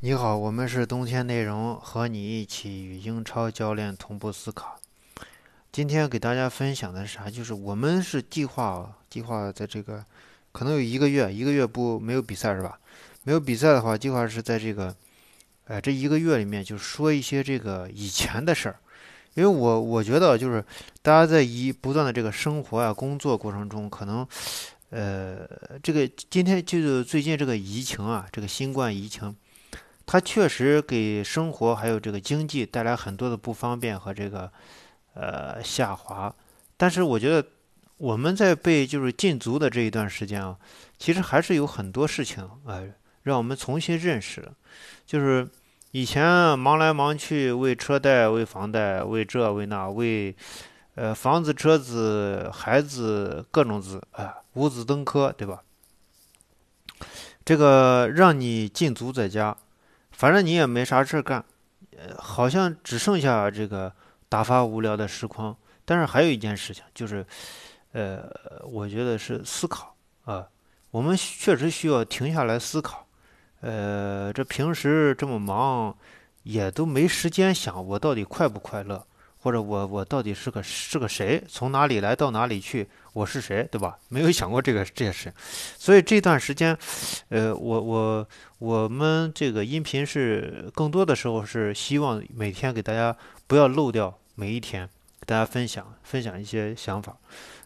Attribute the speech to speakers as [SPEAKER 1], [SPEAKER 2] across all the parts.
[SPEAKER 1] 你好，我们是冬天内容，和你一起与英超教练同步思考。今天给大家分享的是啥？就是我们是计划计划在这个可能有一个月，一个月不没有比赛是吧？没有比赛的话，计划是在这个呃这一个月里面，就说一些这个以前的事儿。因为我我觉得就是大家在一不断的这个生活啊工作过程中，可能呃这个今天就是最近这个疫情啊，这个新冠疫情。它确实给生活还有这个经济带来很多的不方便和这个呃下滑，但是我觉得我们在被就是禁足的这一段时间啊，其实还是有很多事情啊让我们重新认识，就是以前忙来忙去为车贷、为房贷、为这为那、为呃房子、车子、孩子各种子啊五子登科，对吧？这个让你禁足在家。反正你也没啥事儿干，呃，好像只剩下这个打发无聊的时光。但是还有一件事情，就是，呃，我觉得是思考啊。我们确实需要停下来思考。呃，这平时这么忙，也都没时间想我到底快不快乐。或者我我到底是个是个谁？从哪里来到哪里去？我是谁？对吧？没有想过这个这些事，所以这段时间，呃，我我我们这个音频是更多的时候是希望每天给大家不要漏掉每一天，给大家分享分享一些想法。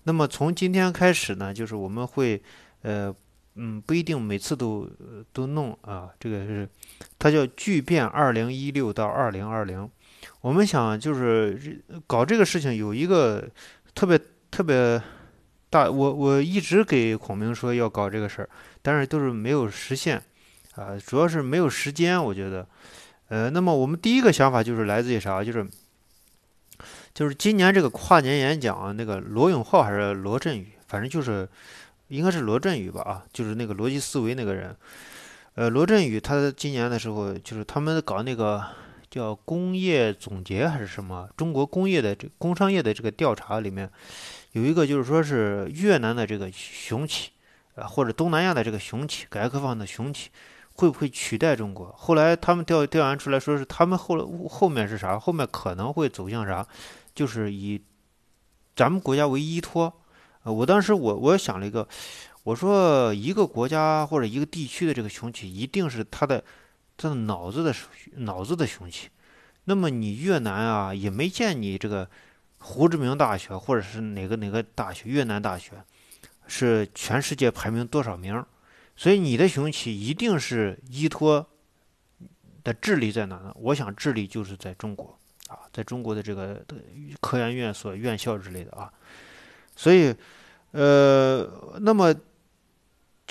[SPEAKER 1] 那么从今天开始呢，就是我们会呃嗯不一定每次都都弄啊，这个是它叫巨变二零一六到二零二零。我们想就是搞这个事情有一个特别特别大，我我一直给孔明说要搞这个事儿，但是都是没有实现，啊，主要是没有时间，我觉得，呃，那么我们第一个想法就是来自于啥？就是就是今年这个跨年演讲，那个罗永浩还是罗振宇，反正就是应该是罗振宇吧，啊，就是那个逻辑思维那个人，呃，罗振宇他今年的时候就是他们搞那个。叫工业总结还是什么？中国工业的这工商业的这个调查里面，有一个就是说是越南的这个雄起，啊或者东南亚的这个雄起，改革开放的雄起，会不会取代中国？后来他们调调研出来说是他们后后面是啥？后面可能会走向啥？就是以咱们国家为依托。呃，我当时我我想了一个，我说一个国家或者一个地区的这个雄起，一定是它的。他的脑子的脑子的雄起，那么你越南啊也没见你这个胡志明大学或者是哪个哪个大学越南大学是全世界排名多少名？所以你的雄起一定是依托的智力在哪呢？我想智力就是在中国啊，在中国的这个科研院所院校之类的啊，所以呃，那么。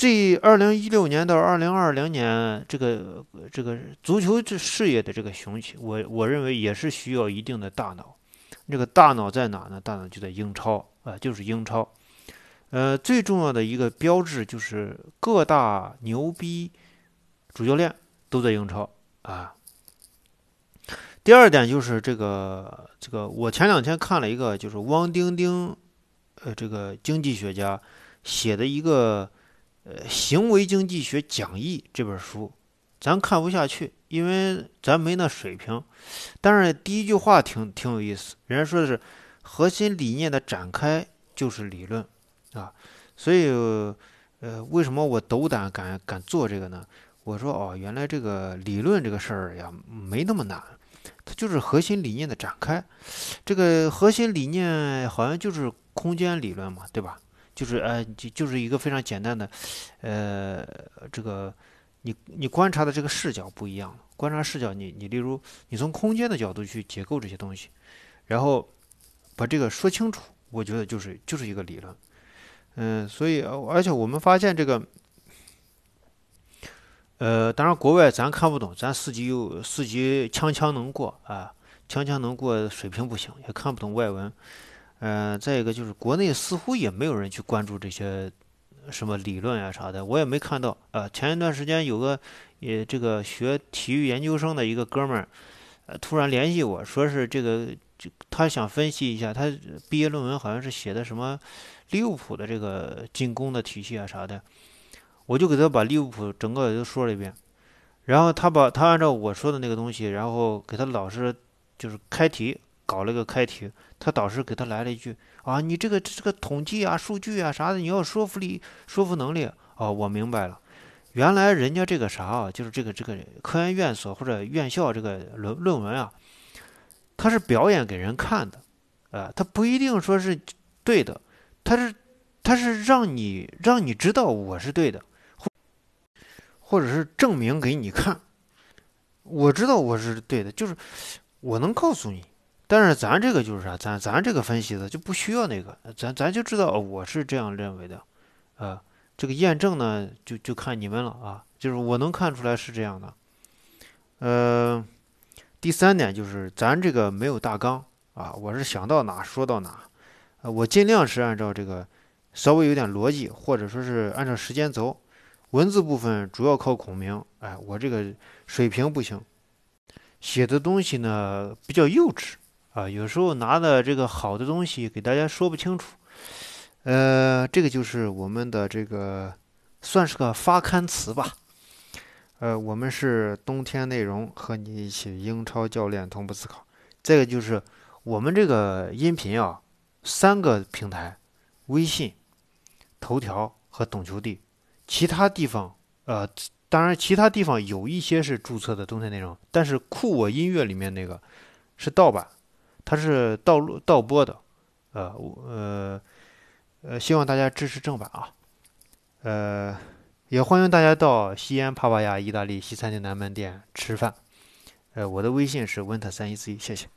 [SPEAKER 1] 这二零一六年到二零二零年，这个这个足球这事业的这个雄起，我我认为也是需要一定的大脑。这个大脑在哪呢？大脑就在英超啊，就是英超。呃，最重要的一个标志就是各大牛逼主教练都在英超啊。第二点就是这个这个，我前两天看了一个，就是汪丁丁，呃，这个经济学家写的一个。呃，行为经济学讲义这本书，咱看不下去，因为咱没那水平。但是第一句话挺挺有意思，人家说的是核心理念的展开就是理论啊。所以，呃，为什么我斗胆敢敢做这个呢？我说哦，原来这个理论这个事儿呀，没那么难，它就是核心理念的展开。这个核心理念好像就是空间理论嘛，对吧？就是呃，就就是一个非常简单的，呃，这个你你观察的这个视角不一样。观察视角，你你例如你从空间的角度去解构这些东西，然后把这个说清楚，我觉得就是就是一个理论。嗯，所以而且我们发现这个，呃，当然国外咱看不懂，咱四级又四级枪枪能过啊，枪枪能过水平不行，也看不懂外文。嗯，再一个就是国内似乎也没有人去关注这些什么理论呀啥的，我也没看到。呃，前一段时间有个也这个学体育研究生的一个哥们儿，呃，突然联系我说是这个就他想分析一下，他毕业论文好像是写的什么利物浦的这个进攻的体系啊啥的，我就给他把利物浦整个都说了一遍，然后他把他按照我说的那个东西，然后给他老师就是开题，搞了个开题。他导师给他来了一句啊，你这个这个统计啊、数据啊啥的，你要说服力、说服能力。哦，我明白了，原来人家这个啥啊，就是这个这个科研院所或者院校这个论论文啊，他是表演给人看的，啊，他不一定说是对的，他是他是让你让你知道我是对的。或或者是证明给你看，我知道我是对的，就是我能告诉你。但是咱这个就是啥，咱咱这个分析的就不需要那个，咱咱就知道我是这样认为的，啊，这个验证呢就就看你们了啊，就是我能看出来是这样的。呃，第三点就是咱这个没有大纲啊，我是想到哪说到哪，呃，我尽量是按照这个稍微有点逻辑，或者说是按照时间轴。文字部分主要靠孔明，哎，我这个水平不行，写的东西呢比较幼稚啊，有时候拿的这个好的东西给大家说不清楚，呃，这个就是我们的这个算是个发刊词吧，呃，我们是冬天内容和你一起英超教练同步思考，这个就是我们这个音频啊，三个平台，微信、头条和懂球帝。其他地方，呃，当然，其他地方有一些是注册的冬天内容，但是酷我音乐里面那个是盗版，它是盗录盗播的，呃，呃，呃，希望大家支持正版啊，呃，也欢迎大家到西安帕帕亚意大利西餐厅南门店吃饭，呃，我的微信是 winter 三一四一，谢谢。